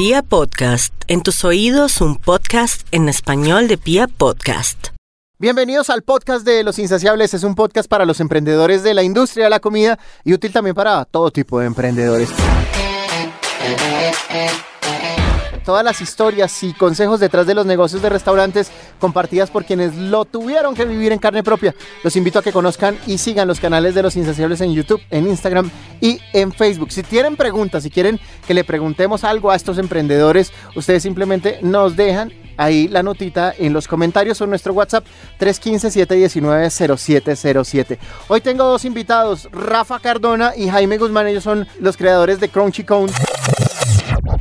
Pia Podcast, en tus oídos un podcast en español de Pia Podcast. Bienvenidos al podcast de Los Insaciables. Es un podcast para los emprendedores de la industria de la comida y útil también para todo tipo de emprendedores. Todas las historias y consejos detrás de los negocios de restaurantes compartidas por quienes lo tuvieron que vivir en carne propia. Los invito a que conozcan y sigan los canales de Los Insaciables en YouTube, en Instagram y en Facebook. Si tienen preguntas, si quieren que le preguntemos algo a estos emprendedores, ustedes simplemente nos dejan ahí la notita en los comentarios o en nuestro WhatsApp 315-719-0707. Hoy tengo dos invitados, Rafa Cardona y Jaime Guzmán. Ellos son los creadores de Crunchy Cone.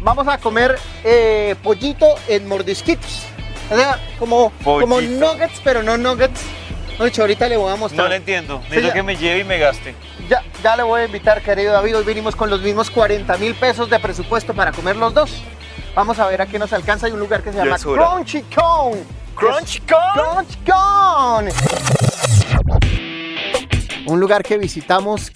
Vamos a comer eh, pollito en mordisquitos. O sea, como, como nuggets, pero no nuggets. Ahorita le voy a mostrar. No le entiendo. Sí, Necesito ya. que me lleve y me gaste. Ya, ya le voy a invitar, querido David. Hoy vinimos con los mismos 40 mil pesos de presupuesto para comer los dos. Vamos a ver a qué nos alcanza. Hay un lugar que se llama. Crunchy Cone. Crunchy Cone. Crunchy Cone. Un lugar que visitamos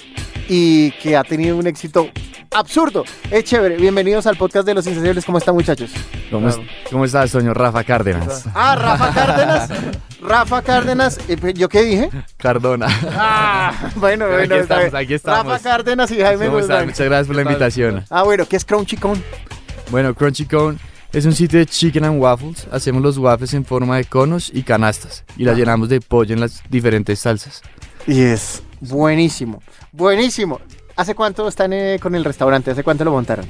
y que ha tenido un éxito absurdo. Es chévere. Bienvenidos al podcast de Los Insensibles. ¿Cómo están, muchachos? ¿Cómo, es- ¿Cómo estás, señor Rafa Cárdenas? Ah, Rafa Cárdenas. Rafa Cárdenas. Eh, pues, ¿Yo qué dije? Cardona. Ah, bueno, Pero aquí bueno. está estamos, aquí estamos. Rafa Cárdenas y Jaime ¿Cómo. Muchas gracias por la invitación. Ah, bueno, ¿qué es Crunchy Cone? Bueno, Crunchy Cone es un sitio de chicken and waffles. Hacemos los waffles en forma de conos y canastas y las Ah. llenamos de pollo en las diferentes salsas. Y es buenísimo, buenísimo. ¿Hace cuánto están eh, con el restaurante? ¿Hace cuánto lo montaron?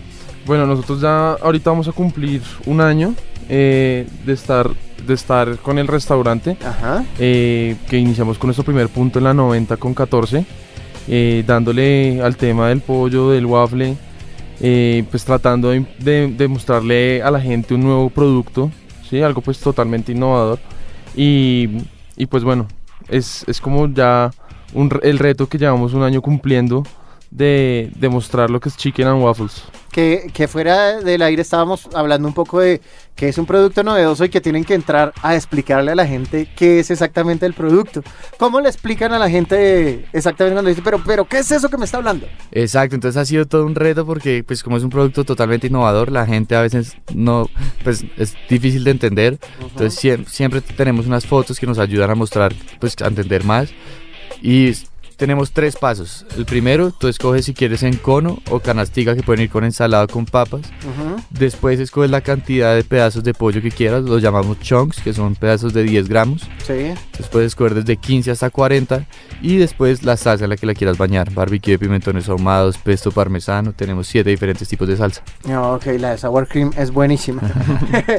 Bueno, nosotros ya ahorita vamos a cumplir un año eh, de, estar, de estar con el restaurante, Ajá. eh, que iniciamos con nuestro primer punto en la 90 con 14, eh, dándole al tema del pollo, del waffle, eh, pues tratando de, de- de mostrarle a la gente un nuevo producto, ¿sí? algo pues totalmente innovador. Y, y pues bueno, es, es como ya un el reto que llevamos un año cumpliendo de, de mostrar lo que es Chicken and Waffles. Que, que fuera del aire estábamos hablando un poco de que es un producto novedoso y que tienen que entrar a explicarle a la gente qué es exactamente el producto. ¿Cómo le explican a la gente exactamente cuando dice, pero, pero, ¿qué es eso que me está hablando? Exacto, entonces ha sido todo un reto porque pues como es un producto totalmente innovador, la gente a veces no, pues es difícil de entender. Entonces siem- siempre tenemos unas fotos que nos ayudan a mostrar, pues a entender más. Y tenemos tres pasos. El primero, tú escoges si quieres en cono o canastica que pueden ir con ensalada con papas. Después escoges la cantidad de pedazos de pollo que quieras, los llamamos chunks, que son pedazos de 10 gramos. Sí. Después escoger desde 15 hasta 40 y después la salsa en la que la quieras bañar. Barbecue de pimentones ahumados, pesto parmesano, tenemos 7 diferentes tipos de salsa. No, ok, la de sour cream es buenísima.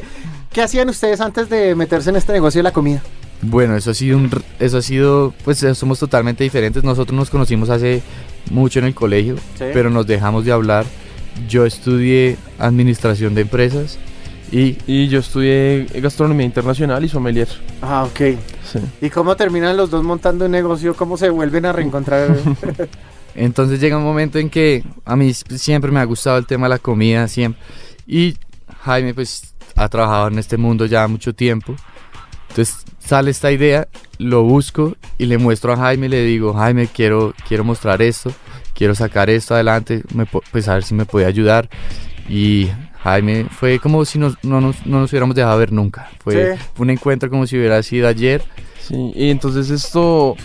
¿Qué hacían ustedes antes de meterse en este negocio de la comida? Bueno, eso ha sido, un, eso ha sido, pues eh, somos totalmente diferentes. Nosotros nos conocimos hace mucho en el colegio, Sí. pero nos dejamos de hablar. Yo estudié administración de empresas y Y yo estudié gastronomía internacional y sommelier. Ah, ok. Sí. ¿Y cómo terminan los dos montando un negocio? ¿Cómo se vuelven a reencontrar? entonces llega un momento en que a mí siempre me ha gustado el tema de la comida, siempre. Y Jaime pues ha trabajado en este mundo ya mucho tiempo. Entonces sale esta idea, lo busco y le muestro a Jaime le digo, Jaime, quiero, quiero mostrar esto, quiero sacar esto adelante, me pues a ver si me puede ayudar. Y Jaime fue como si nos- no, nos, no nos hubiéramos dejado ver nunca. Fue Sí. un encuentro como si hubiera sido ayer. Sí, y entonces esto,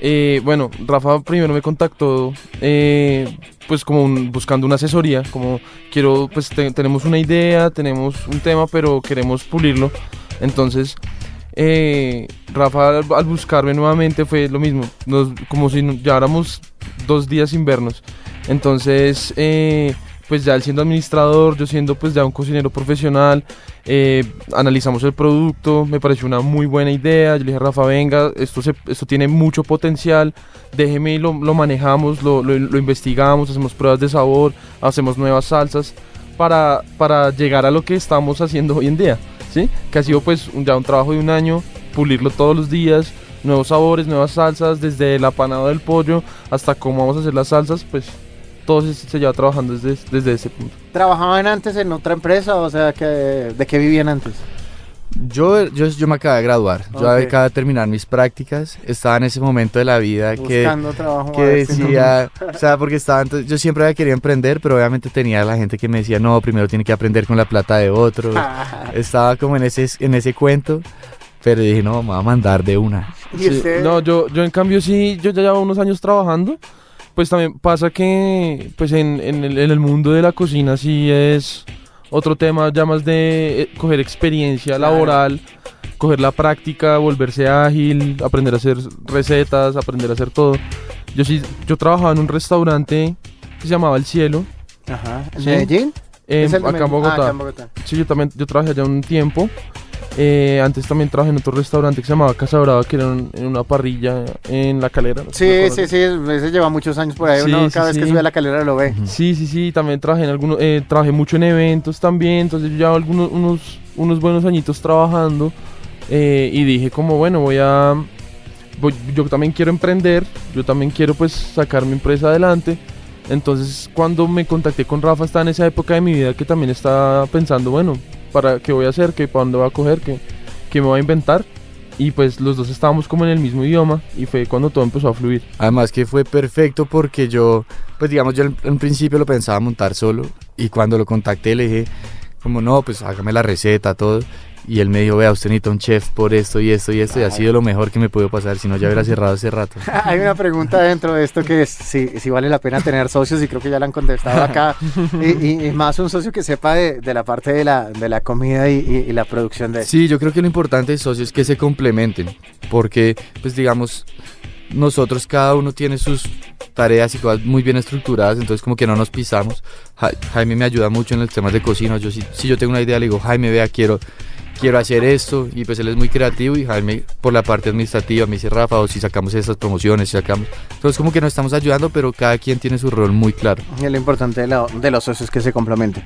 eh, bueno, Rafa primero me contactó, eh, pues como un- buscando una asesoría, como quiero, pues te- tenemos una idea, tenemos un tema, pero queremos pulirlo. Entonces, eh, Rafa al, buscarme nuevamente fue lo mismo, nos- como si no- lleváramos dos días sin vernos. Entonces, eh, pues ya él siendo administrador, yo siendo pues ya un cocinero profesional, eh, analizamos el producto, me pareció una muy buena idea, yo le dije Rafa, venga, esto, se- esto tiene mucho potencial, déjeme y lo, lo manejamos, lo, lo- lo investigamos, hacemos pruebas de sabor, hacemos nuevas salsas para, para llegar a lo que estamos haciendo hoy en día, ¿sí? Que ha sido pues un- ya un trabajo de un año, pulirlo todos los días, nuevos sabores, nuevas salsas, desde el apanado del pollo hasta cómo vamos a hacer las salsas, pues todo se, se lleva trabajando desde, desde ese punto. ¿Trabajaban antes en otra empresa? O sea, que, ¿de qué vivían antes? Yo, yo, yo me acabé de graduar, yo acabé de terminar mis prácticas, estaba en ese momento de la vida que, Buscando trabajo. que si no- decía, o sea, porque estaba, entonces, yo siempre había querido emprender, pero obviamente tenía la gente que me decía, no, primero tiene que aprender con la plata de otros, estaba como en ese, en ese cuento, pero dije, no, me voy a mandar de una. ¿Y Sí, usted? No, yo, yo en cambio sí, yo ya llevo unos años trabajando. Pues también pasa que pues en, en el, en el mundo de la cocina sí es otro tema ya más de eh, coger experiencia Claro. laboral, coger la práctica, volverse ágil, aprender a hacer recetas, aprender a hacer todo. Yo sí, yo trabajaba en un restaurante que se llamaba El Cielo, Ajá. ¿En Sí. Medellín? en-. Ah, Bogotá. acá en Bogotá. Sí, yo también yo trabajé allá un tiempo. Eh, antes también trabajé en otro restaurante que se llamaba Casa Brava, que era en, en una parrilla en la calera. ¿no? Sí, ¿Me sí, sí, ese lleva muchos años por ahí. Sí, Uno sí, cada vez que sí. sube a la calera lo ve. Sí, sí, sí, también trabajé en algunos, eh, trabajé mucho en eventos también, entonces yo llevo algunos, unos, unos buenos añitos trabajando eh, y dije como bueno, voy a, voy- yo también quiero emprender, yo también quiero pues sacar mi empresa adelante, entonces cuando me contacté con Rafa estaba en esa época de mi vida que también estaba pensando, bueno, ¿para qué voy a hacer? ¿Qué, ¿Para dónde voy a coger? ¿Qué, qué me voy a inventar? Y pues los dos estábamos como en el mismo idioma y fue cuando todo empezó a fluir. Además que fue perfecto porque yo, pues digamos, yo en, principio lo pensaba montar solo y cuando lo contacté le dije, como no, pues hágame la receta, todo. Y él me dijo, vea, usted necesita un chef por esto y esto y esto y ha sido lo mejor que me pudo pasar, si no ya hubiera cerrado hace rato. Hay una pregunta dentro de esto que es si, si vale la pena tener socios y creo que ya la han contestado acá. y, y- y más un socio que sepa de, de la parte de la, de la comida y, y- y la producción de Sí, yo creo que lo importante de socio es que se complementen, porque, pues digamos, nosotros cada uno tiene sus tareas y cosas muy bien estructuradas, entonces como que no nos pisamos. Ja- Jaime me ayuda mucho en los temas de cocina, yo si, si yo tengo una idea le digo, Jaime, vea, quiero, quiero hacer esto, y pues él es muy creativo y Jaime por la parte administrativa me dice, Rafa, o si sacamos estas promociones, si sacamos... Entonces como que nos estamos ayudando, pero cada quien tiene su rol muy claro. Es lo importante de, la- de los socios que se complementen.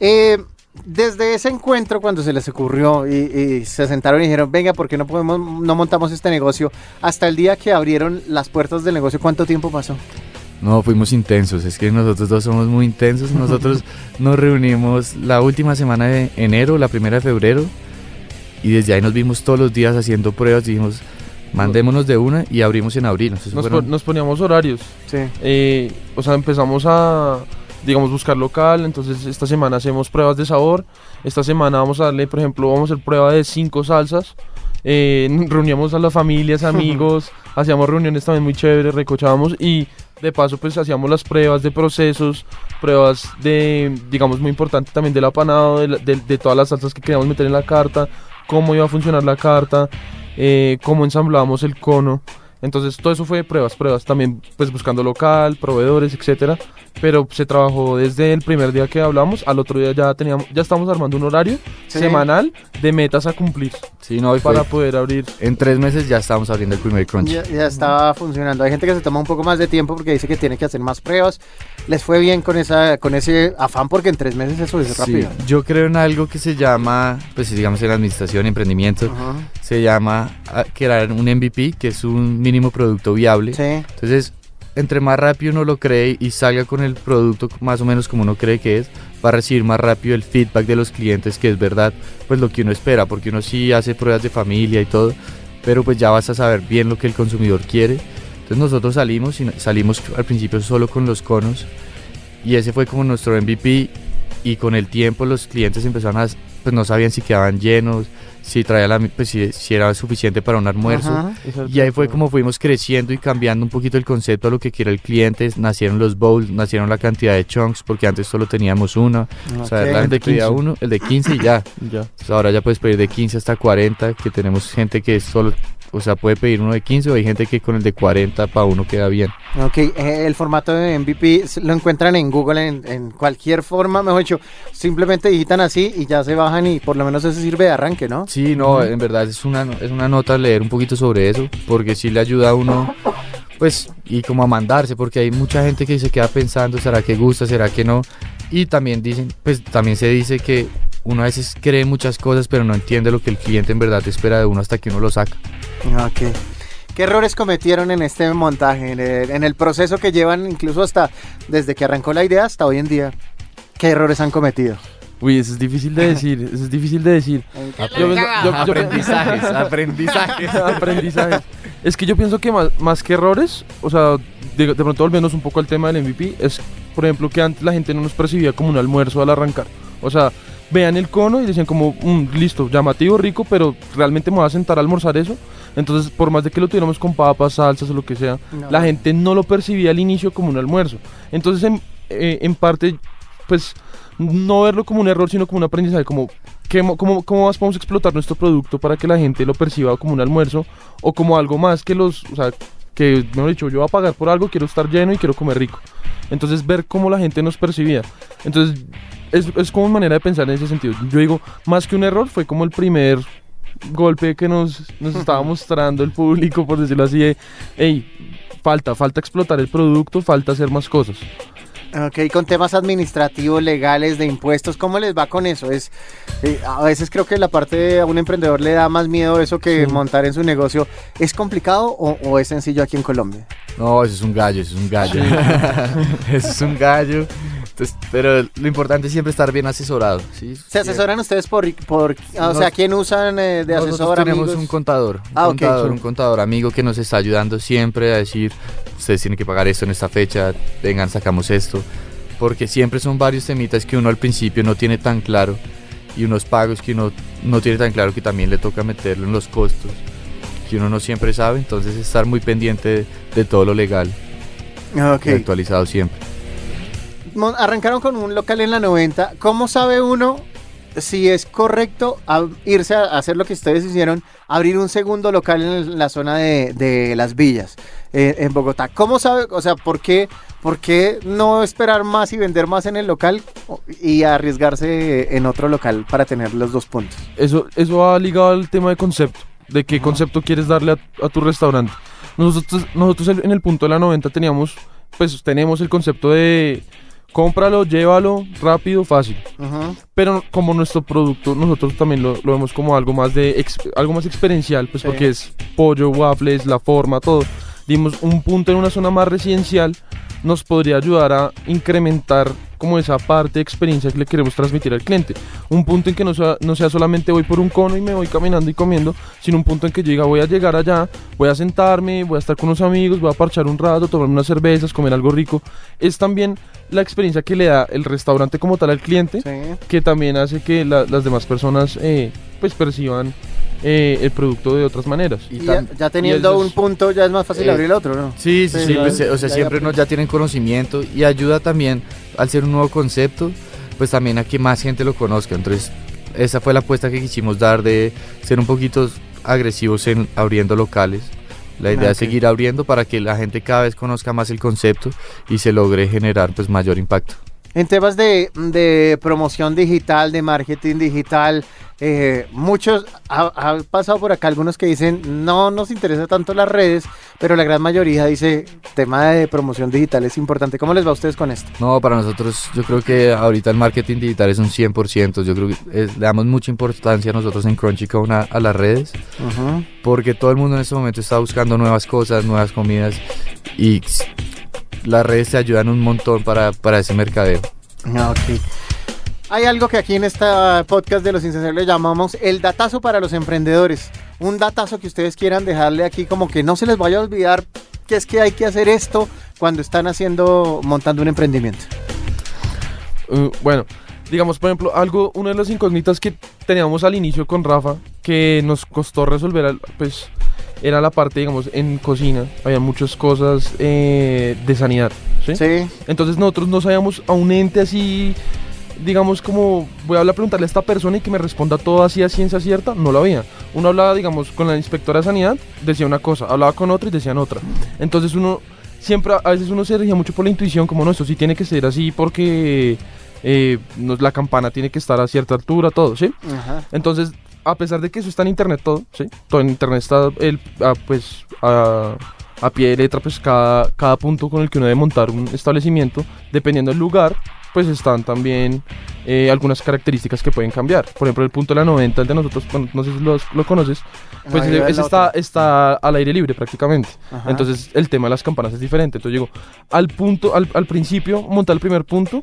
Eh, desde ese encuentro, cuando se les ocurrió y, y se sentaron y dijeron, venga, ¿por qué no, podemos, no montamos este negocio? Hasta el día que abrieron las puertas del negocio, ¿cuánto tiempo pasó? No, fuimos intensos, es que nosotros dos somos muy intensos. Nosotros nos reunimos la última semana de enero, la primera de febrero, y desde ahí nos vimos todos los días haciendo pruebas. Dijimos, mandémonos de una y abrimos en abril. Nos, fueron- pon- nos poníamos horarios. Sí. Eh, o sea, empezamos a, digamos, buscar local. Entonces, esta semana hacemos pruebas de sabor. Esta semana vamos a darle, por ejemplo, vamos a hacer prueba de cinco salsas. Eh, reuníamos a las familias, amigos, hacíamos reuniones también muy chéveres, recochábamos y de paso pues hacíamos las pruebas de procesos, pruebas de, digamos, muy importante también del apanado, de, la- de- de todas las salsas que queríamos meter en la carta, cómo iba a funcionar la carta, eh, cómo ensamblábamos el cono. Entonces todo eso fue pruebas, pruebas, también pues buscando local, proveedores, etcétera. Pero se trabajó desde el primer día que hablamos, al otro día ya teníamos, ya estamos armando un horario Sí. semanal de metas a cumplir Sí, no, y fue- para poder abrir. en tres meses ya estábamos abriendo el primer crunch. Ya, ya estaba funcionando. Hay gente que se toma un poco más de tiempo porque dice que tiene que hacer más pruebas. Les fue bien con esa con ese afán porque en tres meses eso es Sí, rápido. yo creo en algo que se llama, pues digamos en administración y emprendimiento, Ajá. se llama ah, crear un MVP, que es un mínimo producto viable. Sí. Entonces, entre más rápido uno lo cree y salga con el producto más o menos como uno cree que es, va a recibir más rápido el feedback de los clientes, que es verdad, pues lo que uno espera, porque uno sí hace pruebas de familia y todo, pero pues ya vas a saber bien lo que el consumidor quiere. Entonces nosotros salimos y salimos al principio solo con los conos y ese fue como nuestro MVP y con el tiempo los clientes empezaron a, pues no sabían si quedaban llenos, si traía la, pues si, si era suficiente para un almuerzo. Ajá. Y ahí fue como fuimos creciendo y cambiando un poquito el concepto a lo que quiere el cliente. Nacieron los bowls, nacieron la cantidad de chunks, porque antes solo teníamos uno. O sea, Ok. la gente de pedía 15. uno, el de 15 y ya. Ya. Entonces, ahora ya puedes pedir de 15 hasta 40, que tenemos gente que solo, o sea, puede pedir uno de 15 o hay gente que con el de 40 para uno queda bien. Ok, eh, el formato de MVP lo encuentran en Google en, en cualquier forma, mejor dicho, simplemente digitan así y ya se bajan y por lo menos eso sirve de arranque, ¿no? Sí, no, en verdad es una, es una nota leer un poquito sobre eso, porque sí le ayuda a uno, pues, y como a mandarse, porque hay mucha gente que se queda pensando, ¿será que gusta, será que no? Y también dicen, pues también se dice que uno a veces cree muchas cosas, pero no entiende lo que el cliente en verdad espera de uno hasta que uno lo saca. Ok. ¿Qué errores cometieron en este montaje, en el, en el proceso que llevan incluso hasta desde que arrancó la idea hasta hoy en día? ¿Qué errores han cometido? Uy, eso es difícil de decir, eso es difícil de decir. Yo pienso- yo- yo- aprendizajes, aprendizajes. aprendizajes. Es que yo pienso que más, más que errores, o sea, de, de pronto volviéndonos un poco al tema del MVP, es, por ejemplo, que antes la gente no nos percibía como un almuerzo al arrancar. O sea, vean el cono y decían como, "Mm, listo, llamativo, rico, pero realmente me voy a sentar a almorzar eso. Entonces, por más de que lo tuviéramos con papas, salsas o lo que sea, No. la gente no lo percibía al inicio como un almuerzo. Entonces, en, eh, en parte, pues, no verlo como un error, sino como un aprendizaje, como ¿qué mo- cómo, cómo más podemos explotar nuestro producto para que la gente lo perciba como un almuerzo o como algo más que los, o sea, que, mejor dicho, yo voy a pagar por algo, quiero estar lleno y quiero comer rico. Entonces, ver cómo la gente nos percibía. Entonces, es, es como manera de pensar en ese sentido. Yo digo, más que un error, fue como el primer golpe que nos, nos estaba mostrando el público, por decirlo así, de, hey, falta, falta explotar el producto, falta hacer más cosas. Ok, con temas administrativos, legales, de impuestos, ¿cómo les va con eso? Es, eh, a veces creo que la parte de a un emprendedor le da más miedo eso que Sí. montar en su negocio. ¿Es complicado o, o es sencillo aquí en Colombia? No, eso es un gallo, eso es un gallo. eso es un gallo. Pero lo importante es siempre estar bien asesorado. ¿sí? ¿Se asesoran ustedes por, por ah, o sea, quién usan eh, de Nosotros asesor, tenemos amigos? un contador, un Ah, contador, un contador amigo que nos está ayudando siempre a decir, ustedes tienen que pagar esto en esta fecha, vengan, sacamos esto, porque siempre son varios temitas que uno al principio no tiene tan claro y unos pagos que uno no tiene tan claro que también le toca meterlo en los costos, que uno no siempre sabe, entonces estar muy pendiente de, de todo lo legal Ok. y actualizado siempre. Arrancaron con un local en la 90. ¿Cómo sabe uno si es correcto a- irse a hacer lo que ustedes hicieron, abrir un segundo local en la zona de, de Las Villas, eh, en Bogotá? ¿Cómo sabe, o sea, por qué, por qué no esperar más y vender más en el local y arriesgarse en otro local para tener los dos puntos? Eso, eso va ligado al tema de concepto, de qué concepto quieres darle a, a tu restaurante. Nosotros, nosotros en en el punto de la 90 teníamos, pues tenemos el concepto de cómpralo, llévalo, rápido, fácil. Pero como nuestro producto, nosotros también lo, lo vemos como algo más de ex- algo más experiencial, pues Sí. porque es pollo, waffles, la forma, todo. Dimos un punto en una zona más residencial, nos podría ayudar a incrementar como esa parte de experiencia que le queremos transmitir al cliente. Un punto en que no sea, no sea solamente voy por un cono y me voy caminando y comiendo, sino un punto en que yo diga voy a llegar allá, voy a sentarme, voy a estar con unos amigos, voy a parchar un rato, tomarme unas cervezas, comer algo rico. Es también la experiencia que le da el restaurante como tal al cliente Sí. que también hace que la- las demás personas eh, pues perciban eh, el producto de otras maneras. Y ya, teniendo un punto, ya es más fácil Eh, abrir el otro, ¿no? Sí, sí, Sí, sí, ya- pues, eh, o sea, ya- siempre ya- nos ya tienen conocimiento y ayuda también, al ser un nuevo concepto, pues también a que más gente lo conozca. Entonces, esa fue la apuesta que quisimos dar de ser un poquito agresivos en abriendo locales. La idea es seguir abriendo para que la gente cada vez conozca más el concepto y se logre generar pues mayor impacto. En temas de, de promoción digital, de marketing digital, eh, muchos ha, ha pasado por acá algunos que dicen no nos interesa tanto las redes, pero la gran mayoría dice tema de promoción digital es importante. ¿Cómo les va a ustedes con esto? No, para nosotros yo creo que ahorita el marketing digital es un 100%. Yo creo que es- le damos mucha importancia nosotros en Crunchycone a, a las redes. porque todo el mundo en este momento está buscando nuevas cosas, nuevas comidas y las redes te ayudan un montón para, para ese mercadeo. Ah, ok. Hay algo que aquí en este podcast de Los Insensables llamamos el datazo para los emprendedores. Un datazo que ustedes quieran dejarle aquí como que no se les vaya a olvidar que es que hay que hacer esto cuando están haciendo, montando un emprendimiento. Uh, bueno, digamos, por ejemplo, algo, una de las incógnitas que teníamos al inicio con Rafa, que nos costó resolver, pues, era la parte, digamos, en cocina. Había muchas cosas eh, de sanidad, ¿sí? Sí. Entonces nosotros no sabíamos a un ente así, digamos, como voy a hablar, preguntarle a esta persona y que me responda todo así a ciencia cierta, no lo había. Uno hablaba, digamos, con la inspectora de sanidad, decía una cosa, hablaba con otra y decían otra. Entonces uno, siempre, a veces uno se regía mucho por la intuición, como no, esto sí tiene que ser así porque eh, la campana tiene que estar a cierta altura, todo, ¿sí? Ajá. Entonces, a pesar de que eso está en internet todo, ¿sí? Todo en internet está, el, ah, pues, a, a pie de letra, pues, cada, cada punto con el que uno debe montar un establecimiento, dependiendo del lugar, pues, están también eh, algunas características que pueden cambiar. Por ejemplo, el punto de la 90, el de nosotros, bueno, no sé si los- lo conoces, pues, Ahí ese, está, está al aire libre prácticamente. Ajá. Entonces, el tema de las campanas es diferente. Entonces, llego al punto, al, al principio, montar el primer punto,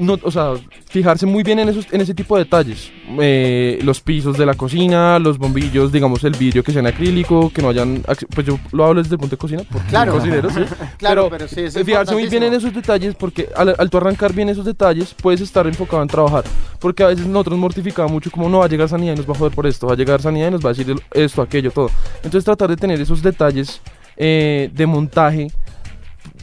no, o sea, fijarse muy bien en, esos, en ese tipo de detalles. Eh, los pisos de la cocina, los bombillos, digamos, el vidrio que sea en acrílico, que no hayan... Pues yo lo hablo desde el punto de cocina, porque Claro. cocinero, sí. Claro, pero, pero sí, es fijarse muy bien en esos detalles, porque al, al tú arrancar bien esos detalles, puedes estar enfocado en trabajar. Porque a veces nosotros mortificamos mucho como no va a llegar sanidad y nos va a joder por esto, va a llegar sanidad y nos va a decir esto, aquello, todo. Entonces tratar de tener esos detalles eh, de montaje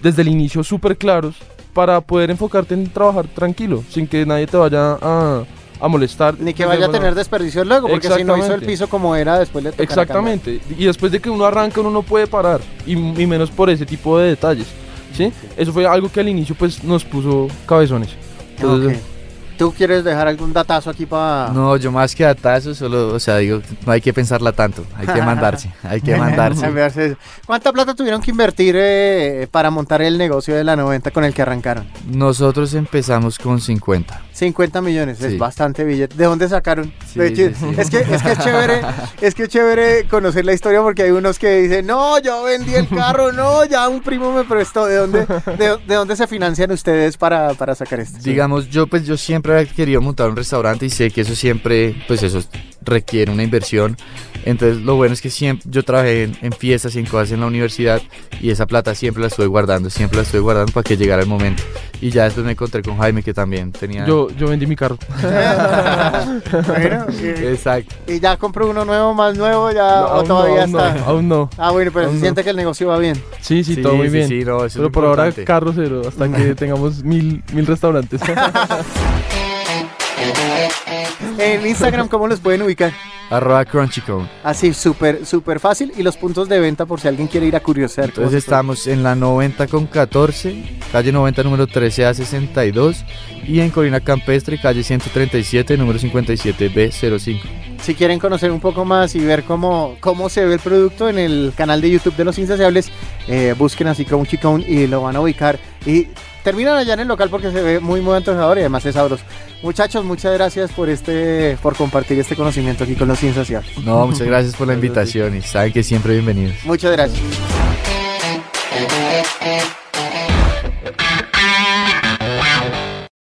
desde el inicio súper claros para poder enfocarte en trabajar tranquilo, sin que nadie te vaya a, a molestar. Ni que vaya a tener desperdicios luego, porque si no hizo el piso como era, después le Exactamente. Y después de que uno arranca, uno no puede parar. Y, y menos por ese tipo de detalles. ¿Sí? Eso fue algo que al inicio pues nos puso cabezones. cambiar. Entonces. ¿Tú quieres dejar algún datazo aquí para...? No, yo más que datazo, solo, o sea, digo, no hay que pensarla tanto, hay que mandarse, hay que mandarse. ¿Cuánta plata tuvieron que invertir eh, para montar el negocio de la 90 con el que arrancaron? Nosotros empezamos con 50. 50 millones, es Sí. bastante billete. ¿De dónde sacaron? Sí, De hecho, sí, sí. Es, que, es que es chévere, es que es chévere conocer la historia porque hay unos que dicen, no, yo vendí el carro, no, ya un primo me prestó. ¿De dónde, de, de dónde se financian ustedes para, para sacar esto? Digamos, yo pues yo siempre he querido montar un restaurante y sé que eso siempre, pues eso requiere una inversión. Entonces lo bueno es que siempre yo trabajé en, en fiestas y en cosas en la universidad y esa plata siempre la estoy guardando, siempre la estoy guardando para que llegara el momento. Y ya después me encontré con Jaime que también tenía... yo, yo vendí mi carro. Bueno, y, Exacto. y ya compró uno nuevo, más nuevo, ya, No, o aún no, todavía aún no, está. aún no. Ah, bueno, pero se aún no. siente que el negocio va bien. Sí, sí, todo muy sí, bien. sí, no, eso es Pero por ahora carro cero, hasta que tengamos mil, mil restaurantes. En Instagram, ¿cómo los pueden ubicar? Arroba Crunchycone. Así, súper, súper fácil. Y los puntos de venta por si alguien quiere ir a curiosear. Entonces estamos en la 90 con 14, calle 90 número 13 a 62 y en Colina Campestre, calle 137 número 57B05. Si quieren conocer un poco más y ver cómo, cómo se ve el producto en el canal de YouTube de Los Insaciables, eh, busquen así Crunchy Cone y lo van a ubicar. Y terminan allá en el local porque se ve muy, muy antojador y además es sabroso. Muchachos, muchas gracias por este por compartir este conocimiento aquí con Los Insaciables. No, muchas gracias por la invitación y saben que siempre bienvenidos. Muchas gracias.